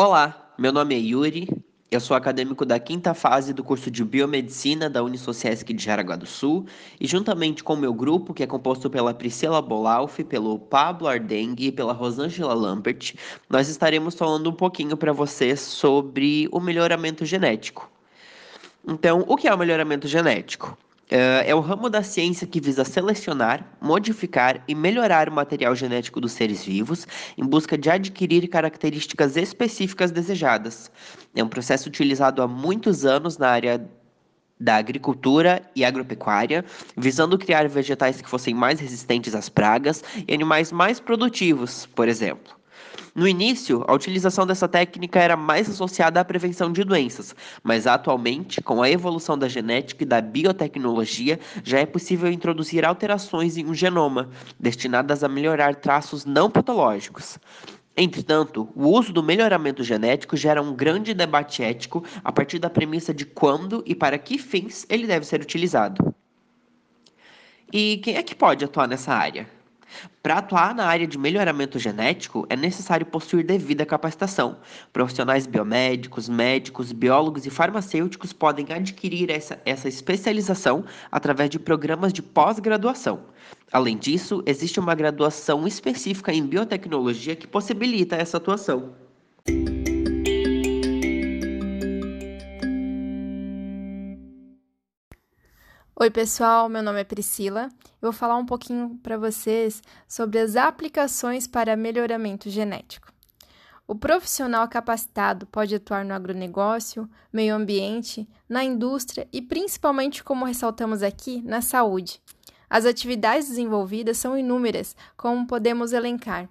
Olá, meu nome é Yuri, eu sou acadêmico da quinta fase do curso de Biomedicina da Unisociesc de Jaraguá do Sul e juntamente com o meu grupo, que é composto pela Priscila Bolalfi, pelo Pablo Ardengue e pela Rosângela Lambert, nós estaremos falando um pouquinho para vocês sobre o melhoramento genético. Então, o que é o melhoramento genético? Uh, é o ramo da ciência que visa selecionar, modificar e melhorar o material genético dos seres vivos em busca de adquirir características específicas desejadas. É um processo utilizado há muitos anos na área da agricultura e agropecuária, visando criar vegetais que fossem mais resistentes às pragas e animais mais produtivos, por exemplo. No início, a utilização dessa técnica era mais associada à prevenção de doenças, mas atualmente, com a evolução da genética e da biotecnologia, já é possível introduzir alterações em um genoma, destinadas a melhorar traços não patológicos. Entretanto, o uso do melhoramento genético gera um grande debate ético a partir da premissa de quando e para que fins ele deve ser utilizado. E quem é que pode atuar nessa área? Para atuar na área de melhoramento genético, é necessário possuir devida capacitação. Profissionais biomédicos, médicos, biólogos e farmacêuticos podem adquirir essa, essa especialização através de programas de pós-graduação. Além disso, existe uma graduação específica em biotecnologia que possibilita essa atuação. Oi, pessoal, meu nome é Priscila. Eu vou falar um pouquinho para vocês sobre as aplicações para melhoramento genético. O profissional capacitado pode atuar no agronegócio, meio ambiente, na indústria e principalmente, como ressaltamos aqui, na saúde. As atividades desenvolvidas são inúmeras, como podemos elencar: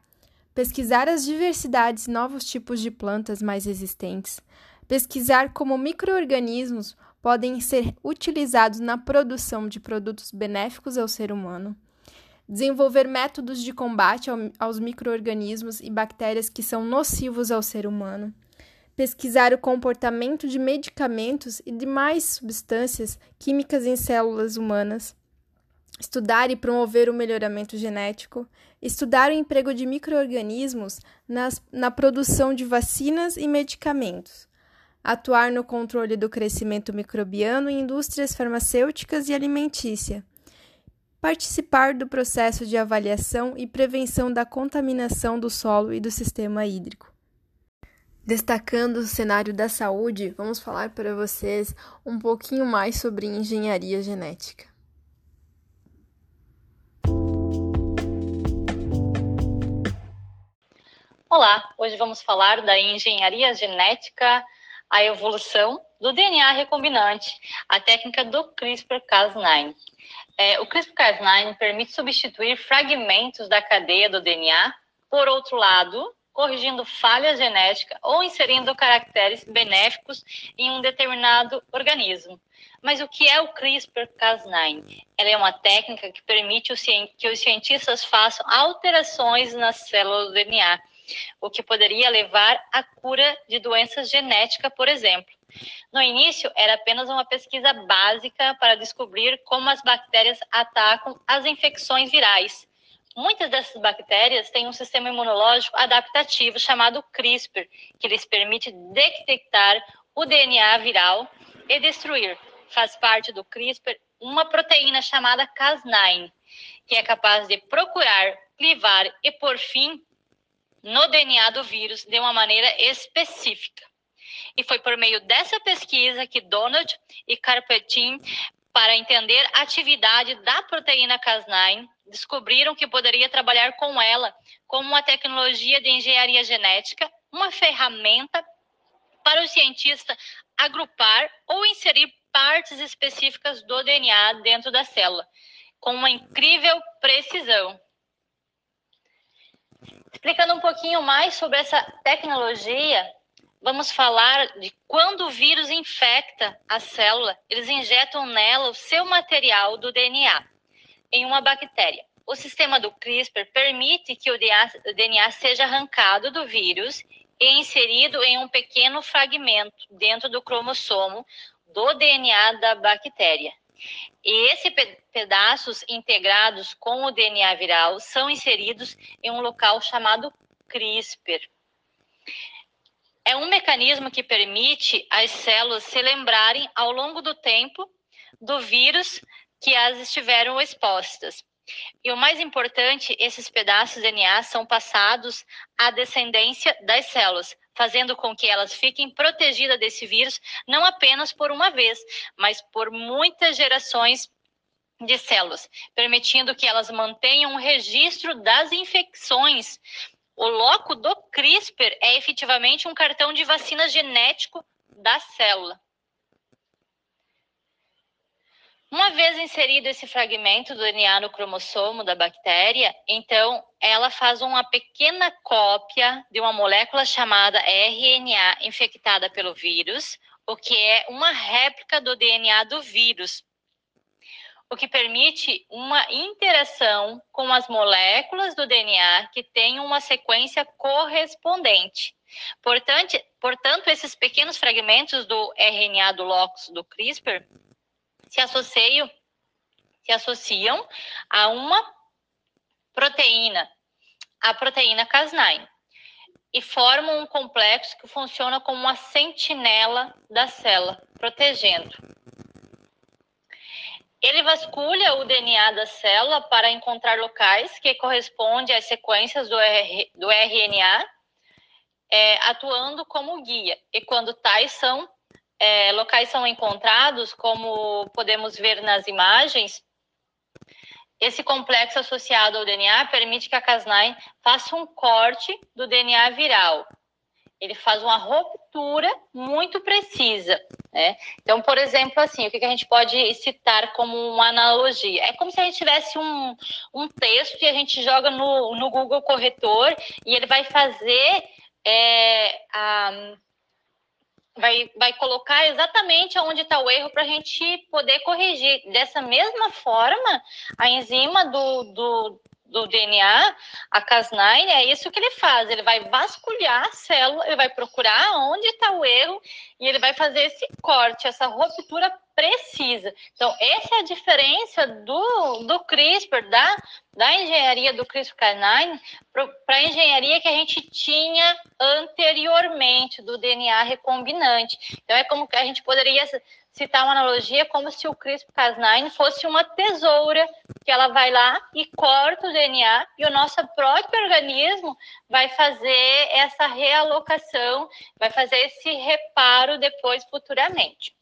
pesquisar as diversidades e novos tipos de plantas mais resistentes, pesquisar como microorganismos podem ser utilizados na produção de produtos benéficos ao ser humano, desenvolver métodos de combate aos microorganismos e bactérias que são nocivos ao ser humano, pesquisar o comportamento de medicamentos e demais substâncias químicas em células humanas, estudar e promover o melhoramento genético, estudar o emprego de microorganismos na produção de vacinas e medicamentos atuar no controle do crescimento microbiano em indústrias farmacêuticas e alimentícia, participar do processo de avaliação e prevenção da contaminação do solo e do sistema hídrico. Destacando o cenário da saúde, vamos falar para vocês um pouquinho mais sobre engenharia genética. Olá, hoje vamos falar da engenharia genética a evolução do DNA recombinante, a técnica do CRISPR-Cas9. É, o CRISPR-Cas9 permite substituir fragmentos da cadeia do DNA por outro lado, corrigindo falhas genéticas ou inserindo caracteres benéficos em um determinado organismo. Mas o que é o CRISPR-Cas9? Ela é uma técnica que permite que os cientistas façam alterações nas células do DNA o que poderia levar à cura de doenças genéticas, por exemplo. No início, era apenas uma pesquisa básica para descobrir como as bactérias atacam as infecções virais. Muitas dessas bactérias têm um sistema imunológico adaptativo chamado CRISPR, que lhes permite detectar o DNA viral e destruir. Faz parte do CRISPR uma proteína chamada Cas9, que é capaz de procurar, clivar e, por fim, no DNA do vírus de uma maneira específica. E foi por meio dessa pesquisa que Donald e Carpetin, para entender a atividade da proteína Cas9, descobriram que poderia trabalhar com ela como uma tecnologia de engenharia genética, uma ferramenta para o cientista agrupar ou inserir partes específicas do DNA dentro da célula, com uma incrível precisão. Explicando um pouquinho mais sobre essa tecnologia, vamos falar de quando o vírus infecta a célula, eles injetam nela o seu material do DNA em uma bactéria. O sistema do CRISPR permite que o DNA seja arrancado do vírus e inserido em um pequeno fragmento dentro do cromossomo do DNA da bactéria. E esses pedaços integrados com o DNA viral são inseridos em um local chamado CRISPR. é um mecanismo que permite às células se lembrarem ao longo do tempo do vírus que as estiveram expostas. E o mais importante, esses pedaços de DNA são passados à descendência das células, fazendo com que elas fiquem protegidas desse vírus, não apenas por uma vez, mas por muitas gerações de células, permitindo que elas mantenham um registro das infecções. O loco do CRISPR é efetivamente um cartão de vacina genético da célula. Uma vez inserido esse fragmento do DNA no cromossomo da bactéria, então ela faz uma pequena cópia de uma molécula chamada RNA infectada pelo vírus, o que é uma réplica do DNA do vírus, o que permite uma interação com as moléculas do DNA que têm uma sequência correspondente. Portanto, portanto esses pequenos fragmentos do RNA do locus do CRISPR se associam, se associam a uma proteína, a proteína Cas9, e formam um complexo que funciona como uma sentinela da célula, protegendo. Ele vasculha o DNA da célula para encontrar locais que correspondem às sequências do, R, do RNA, é, atuando como guia. E quando tais são é, locais são encontrados, como podemos ver nas imagens, esse complexo associado ao DNA permite que a Cas9 faça um corte do DNA viral. Ele faz uma ruptura muito precisa. Né? Então, por exemplo, assim, o que a gente pode citar como uma analogia? É como se a gente tivesse um, um texto e a gente joga no, no Google Corretor e ele vai fazer é, a vai, vai colocar exatamente onde está o erro para a gente poder corrigir. Dessa mesma forma, a enzima do, do, do DNA, a Cas9, é isso que ele faz. Ele vai vasculhar a célula, ele vai procurar onde está o erro e ele vai fazer esse corte, essa ruptura precisa. Então, essa é a diferença do, do CRISPR, da, da engenharia do CRISPR-Cas9, para a engenharia que a gente tinha anteriormente, do DNA recombinante. Então, é como que a gente poderia citar uma analogia como se o CRISPR-Cas9 fosse uma tesoura que ela vai lá e corta o DNA e o nosso próprio organismo vai fazer essa realocação, vai fazer esse reparo depois futuramente.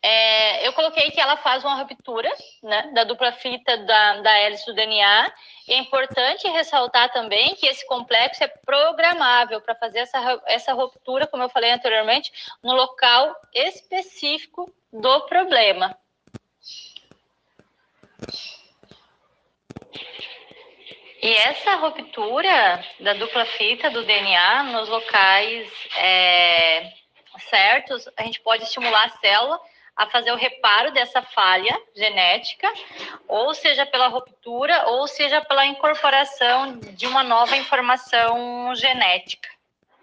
É, eu coloquei que ela faz uma ruptura né, da dupla fita da, da hélice do DNA. E é importante ressaltar também que esse complexo é programável para fazer essa, essa ruptura, como eu falei anteriormente, no local específico do problema. E essa ruptura da dupla fita do DNA nos locais é, certos, a gente pode estimular a célula a fazer o reparo dessa falha genética, ou seja pela ruptura, ou seja pela incorporação de uma nova informação genética.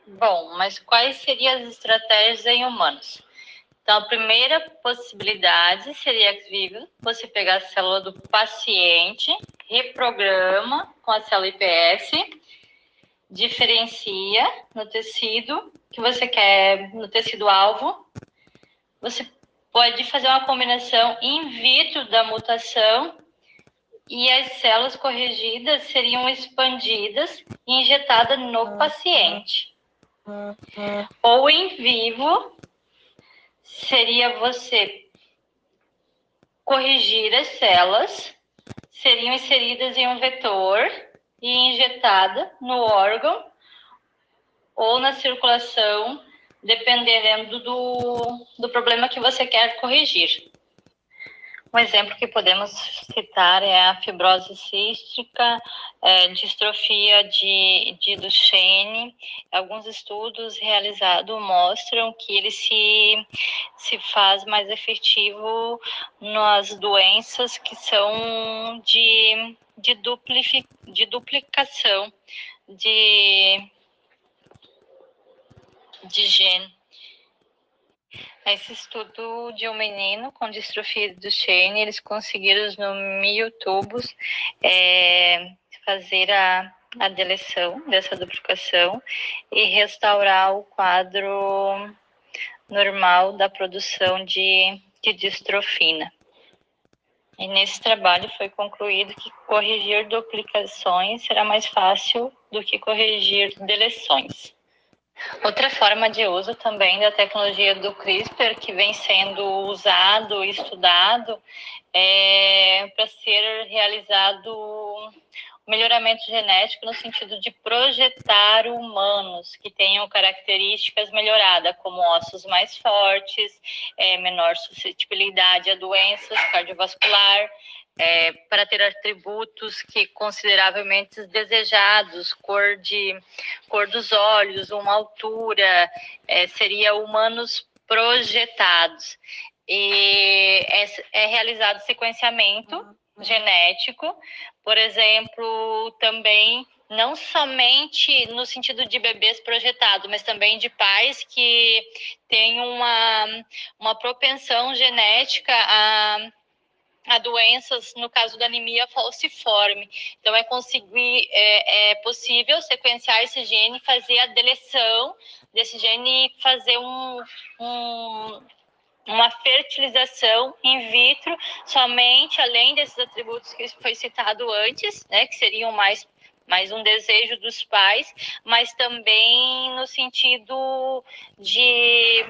Bom, mas quais seriam as estratégias em humanos? Então, a primeira possibilidade seria vivo, você pegar a célula do paciente, reprograma com a célula IPS, diferencia no tecido que você quer, no tecido alvo. Você pode fazer uma combinação in vitro da mutação e as células corrigidas seriam expandidas e injetadas no paciente. Ou em vivo, seria você corrigir as células, seriam inseridas em um vetor e injetada no órgão ou na circulação, dependendo do, do problema que você quer corrigir. Um exemplo que podemos citar é a fibrose cística, é, distrofia de, de Duchenne. Alguns estudos realizados mostram que ele se, se faz mais efetivo nas doenças que são de, de, duplifi, de duplicação de, de gene. Esse estudo de um menino com distrofia do Duchenne, eles conseguiram no mil tubos é, fazer a, a deleção dessa duplicação e restaurar o quadro normal da produção de, de distrofina. E nesse trabalho foi concluído que corrigir duplicações será mais fácil do que corrigir deleções. Outra forma de uso também da tecnologia do CRISPR que vem sendo usado e estudado é para ser realizado melhoramento genético no sentido de projetar humanos que tenham características melhoradas, como ossos mais fortes, é, menor suscetibilidade a doenças cardiovascular, é, para ter atributos que consideravelmente desejados, cor de cor dos olhos, uma altura, é, seria humanos projetados. E é, é realizado sequenciamento uhum genético, por exemplo, também não somente no sentido de bebês projetados, mas também de pais que têm uma, uma propensão genética a, a doenças, no caso da anemia falciforme. Então, é conseguir, é, é possível sequenciar esse gene, fazer a deleção desse gene e fazer um, um uma fertilização in vitro somente além desses atributos que foi citado antes, né, que seriam mais mais um desejo dos pais, mas também no sentido de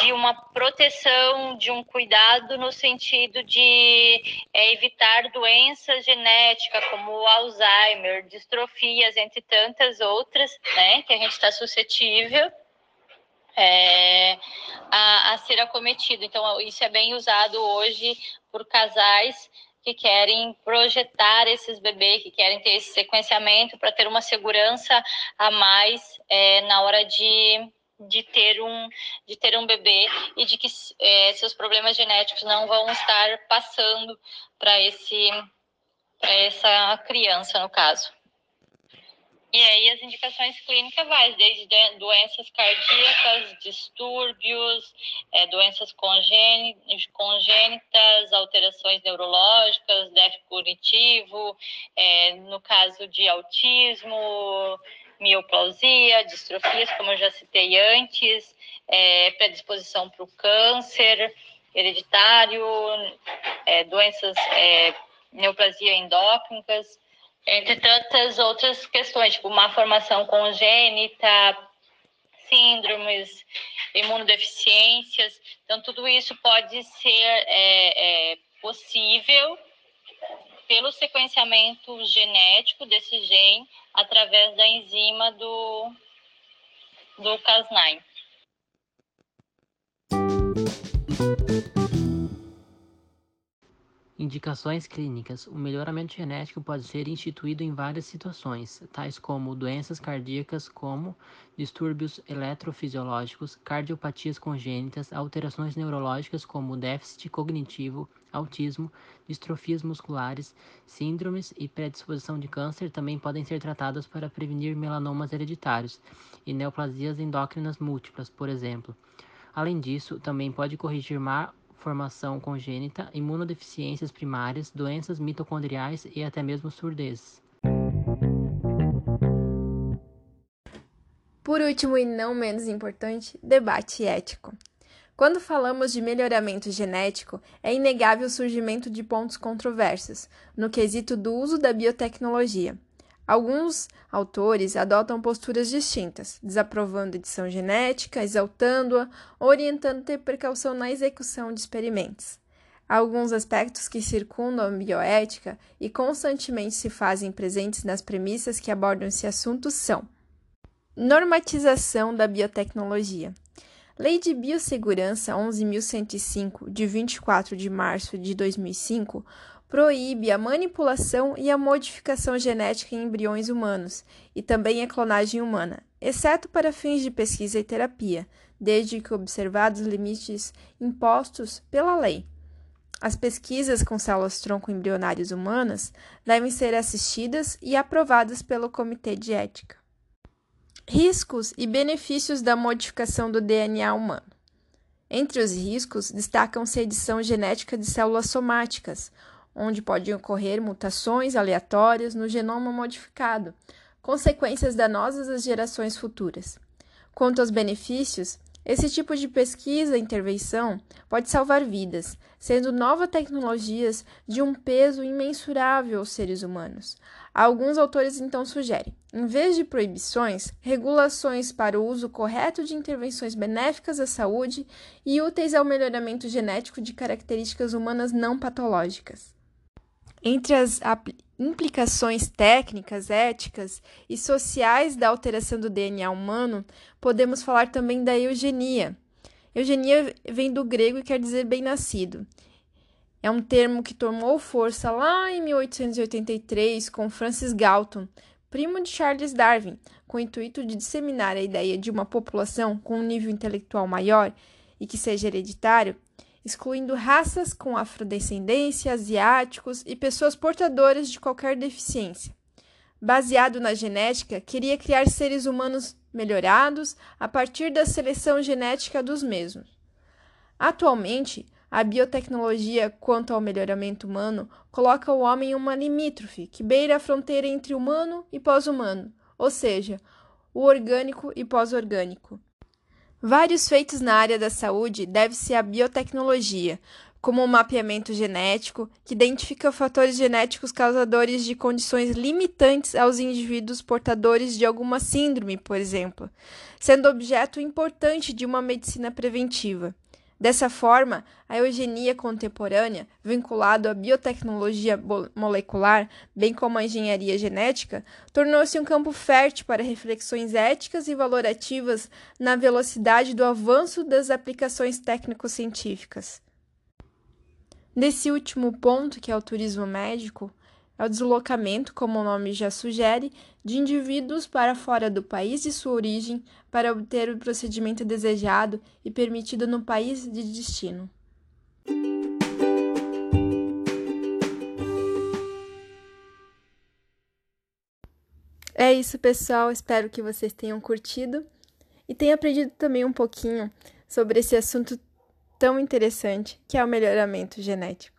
de uma proteção, de um cuidado no sentido de é, evitar doenças genéticas como Alzheimer, distrofias, entre tantas outras, né, que a gente está suscetível é, a, a ser acometido. Então, isso é bem usado hoje por casais que querem projetar esses bebês, que querem ter esse sequenciamento para ter uma segurança a mais é, na hora de, de, ter um, de ter um bebê e de que é, seus problemas genéticos não vão estar passando para esse para essa criança, no caso. E aí as indicações clínicas vai desde doenças cardíacas, distúrbios, é, doenças congênitas, alterações neurológicas, déficit cognitivo, é, no caso de autismo, mioplausia, distrofias, como eu já citei antes, é, predisposição para o câncer hereditário, é, doenças é, neoplasia endócrinas, entre tantas outras questões, tipo má formação congênita, síndromes, imunodeficiências. Então, tudo isso pode ser é, é, possível pelo sequenciamento genético desse gene através da enzima do, do Cas9. Indicações clínicas: O melhoramento genético pode ser instituído em várias situações, tais como doenças cardíacas, como distúrbios eletrofisiológicos, cardiopatias congênitas, alterações neurológicas, como déficit cognitivo, autismo, distrofias musculares, síndromes e predisposição de câncer também podem ser tratadas para prevenir melanomas hereditários e neoplasias endócrinas múltiplas, por exemplo. Além disso, também pode corrigir má formação congênita, imunodeficiências primárias, doenças mitocondriais e até mesmo surdez. Por último e não menos importante, debate ético. Quando falamos de melhoramento genético, é inegável o surgimento de pontos controversos no quesito do uso da biotecnologia. Alguns autores adotam posturas distintas, desaprovando a edição genética, exaltando-a, orientando ter precaução na execução de experimentos. Alguns aspectos que circundam a bioética e constantemente se fazem presentes nas premissas que abordam esse assunto são: normatização da biotecnologia. Lei de Biossegurança 11.105, de 24 de março de 2005, proíbe a manipulação e a modificação genética em embriões humanos e também a clonagem humana, exceto para fins de pesquisa e terapia, desde que observados limites impostos pela lei. As pesquisas com células tronco embrionárias humanas devem ser assistidas e aprovadas pelo Comitê de Ética. Riscos e benefícios da modificação do DNA humano. Entre os riscos, destacam-se a edição genética de células somáticas, onde podem ocorrer mutações aleatórias no genoma modificado, consequências danosas às gerações futuras. Quanto aos benefícios, esse tipo de pesquisa e intervenção pode salvar vidas, sendo novas tecnologias de um peso imensurável aos seres humanos. Alguns autores então sugerem, em vez de proibições, regulações para o uso correto de intervenções benéficas à saúde e úteis ao melhoramento genético de características humanas não patológicas. Entre as implicações técnicas, éticas e sociais da alteração do DNA humano, podemos falar também da eugenia. Eugenia vem do grego e quer dizer bem-nascido. É um termo que tomou força lá em 1883 com Francis Galton, primo de Charles Darwin, com o intuito de disseminar a ideia de uma população com um nível intelectual maior e que seja hereditário excluindo raças com afrodescendência, asiáticos e pessoas portadoras de qualquer deficiência. Baseado na genética, queria criar seres humanos melhorados a partir da seleção genética dos mesmos. Atualmente, a biotecnologia quanto ao melhoramento humano coloca o homem em uma limítrofe que beira a fronteira entre humano e pós-humano, ou seja, o orgânico e pós-orgânico. Vários feitos na área da saúde devem-se à biotecnologia, como o mapeamento genético, que identifica fatores genéticos causadores de condições limitantes aos indivíduos portadores de alguma síndrome, por exemplo, sendo objeto importante de uma medicina preventiva. Dessa forma, a eugenia contemporânea, vinculada à biotecnologia molecular, bem como à engenharia genética, tornou-se um campo fértil para reflexões éticas e valorativas na velocidade do avanço das aplicações técnico-científicas. Nesse último ponto, que é o turismo médico, é o deslocamento, como o nome já sugere, de indivíduos para fora do país de sua origem para obter o procedimento desejado e permitido no país de destino. É isso, pessoal. Espero que vocês tenham curtido e tenham aprendido também um pouquinho sobre esse assunto tão interessante que é o melhoramento genético.